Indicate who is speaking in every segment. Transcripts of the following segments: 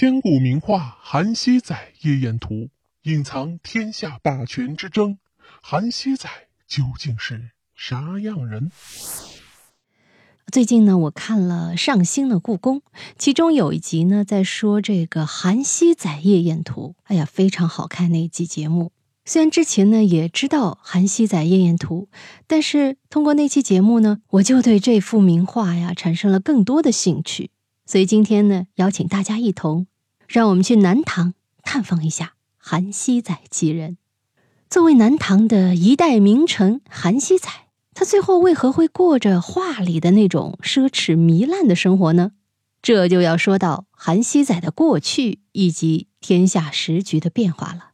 Speaker 1: 千古名画《韩熙载夜宴图》隐藏天下霸权之争，韩熙载究竟是啥样人？
Speaker 2: 最近呢，我看了上新的故宫，其中有一集呢，在说这个《韩熙载夜宴图》，哎呀，非常好看那一集节目。虽然之前呢也知道《韩熙载夜宴图》，但是通过那期节目呢，我就对这幅名画呀产生了更多的兴趣。所以今天呢，邀请大家一同，让我们去南唐探访一下韩熙载其人。作为南唐的一代名臣，韩熙载。他最后为何会过着画里的那种奢侈糜烂的生活呢？这就要说到韩熙载的过去以及天下时局的变化了。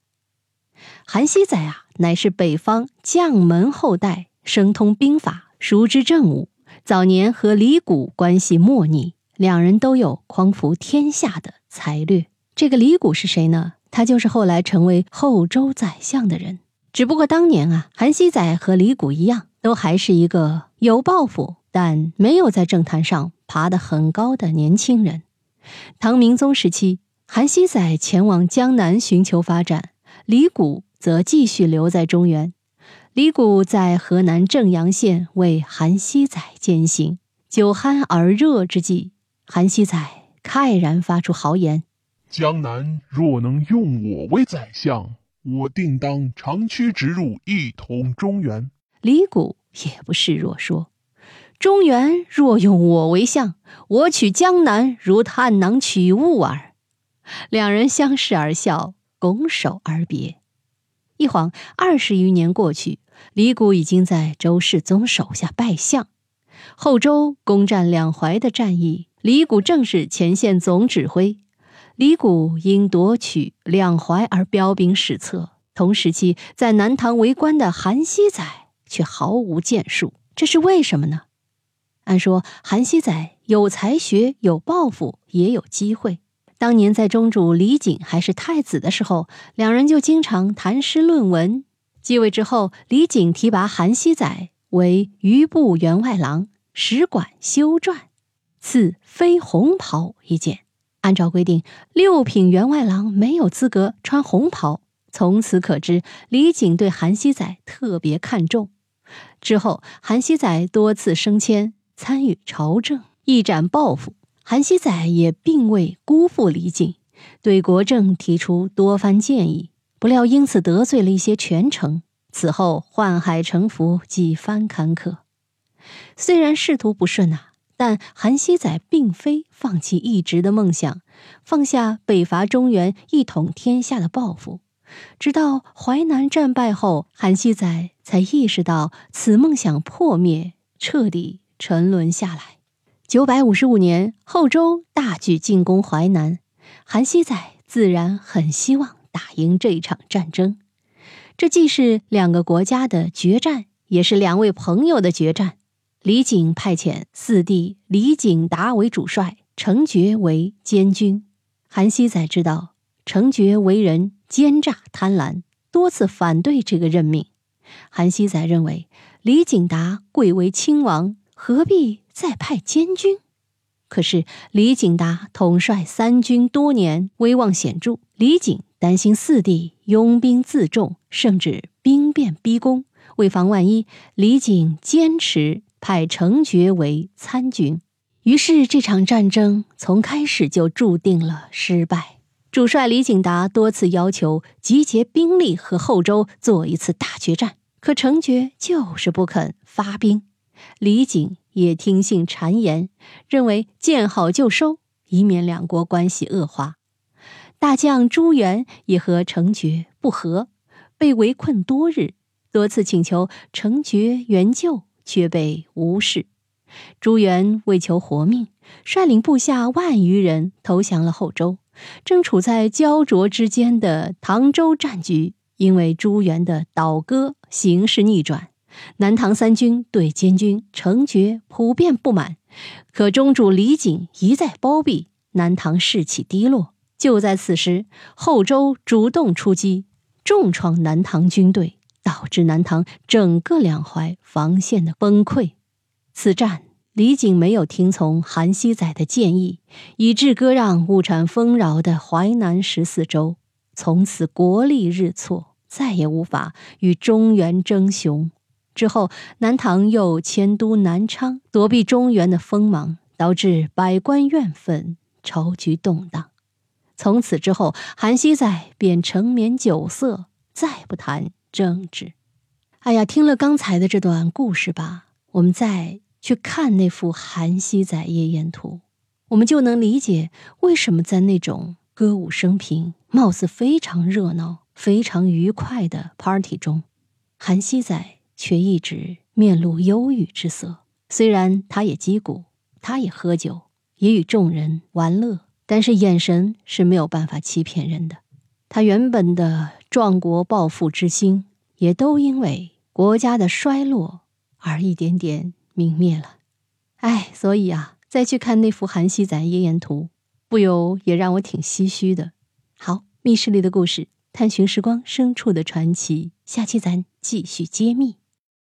Speaker 2: 韩熙载啊，乃是北方将门后代，生通兵法，熟知政务。早年和李谷关系莫逆，两人都有匡扶天下的才略。这个李谷是谁呢？他就是后来成为后周宰相的人。只不过当年啊，韩熙载和李谷一样。都还是一个有抱负但没有在政坛上爬得很高的年轻人。唐明宗时期，韩熙载前往江南寻求发展，李谷则继续留在中原。李谷在河南正阳县为韩熙载饯行。酒酣耳热之际，韩熙载慨然发出豪言：“
Speaker 1: 江南若能用我为宰相，我定当长驱直入，一统中原。”
Speaker 2: 李谷也不示弱，说：“中原若用我为相，我取江南如探囊取物耳。”两人相视而笑，拱手而别。一晃二十余年过去，李谷已经在周世宗手下拜相。后周攻占两淮的战役，李谷正是前线总指挥。李谷因夺取两淮而彪炳史册，同时期在南唐为官的韩熙载。却毫无建树，这是为什么呢？按说韩熙载有才学、有抱负、也有机会。当年在中主李璟还是太子的时候，两人就经常谈诗论文。继位之后，李璟提拔韩熙载为余部员外郎，使馆修撰，赐飞红袍一件。按照规定，六品员外郎没有资格穿红袍。从此可知，李璟对韩熙载特别看重。之后，韩熙载多次升迁，参与朝政，一展抱负。韩熙载也并未辜负李璟，对国政提出多番建议。不料因此得罪了一些权臣，此后宦海沉浮，几番坎坷。虽然仕途不顺啊，但韩熙载并非放弃一直的梦想，放下北伐中原、一统天下的抱负。直到淮南战败后，韩熙载才意识到此梦想破灭，彻底沉沦下来。九百五十五年，后周大举进攻淮南，韩熙载自然很希望打赢这场战争。这既是两个国家的决战，也是两位朋友的决战。李璟派遣四弟李景达为主帅，程觉为监军。韩熙载知道程觉为人。奸诈贪婪，多次反对这个任命。韩熙载认为李景达贵为亲王，何必再派监军？可是李景达统帅三军多年，威望显著。李景担心四弟拥兵自重，甚至兵变逼宫。为防万一，李景坚持派程觉为参军。于是这场战争从开始就注定了失败。主帅李景达多次要求集结兵力和后周做一次大决战，可程觉就是不肯发兵。李景也听信谗言，认为见好就收，以免两国关系恶化。大将朱元也和程觉不和，被围困多日，多次请求程觉援救，却被无视。朱元为求活命，率领部下万余人投降了后周。正处在焦灼之间的唐州战局，因为朱元的倒戈，形势逆转。南唐三军对监军程觉普遍不满，可中主李璟一再包庇，南唐士气低落。就在此时，后周主动出击，重创南唐军队，导致南唐整个两淮防线的崩溃。此战李景没有听从韩熙载的建议，以致割让物产丰饶的淮南十四州，从此国力日挫，再也无法与中原争雄。之后，南唐又迁都南昌，躲避中原的锋芒，导致百官怨愤，朝局动荡。从此之后，韩熙载便沉湎酒色，再不谈政治。哎呀，听了刚才的这段故事吧，我们再。去看那幅《韩熙载夜宴图》，我们就能理解为什么在那种歌舞升平、貌似非常热闹、非常愉快的 party 中，韩熙载却一直面露忧郁之色。虽然他也击鼓，他也喝酒，也与众人玩乐，但是眼神是没有办法欺骗人的。他原本的壮国抱负之心，也都因为国家的衰落而一点点。泯灭了，哎，所以啊，再去看那幅《韩熙载夜宴图》，不由也让我挺唏嘘的。好，密室里的故事，探寻时光深处的传奇，下期咱继续揭秘。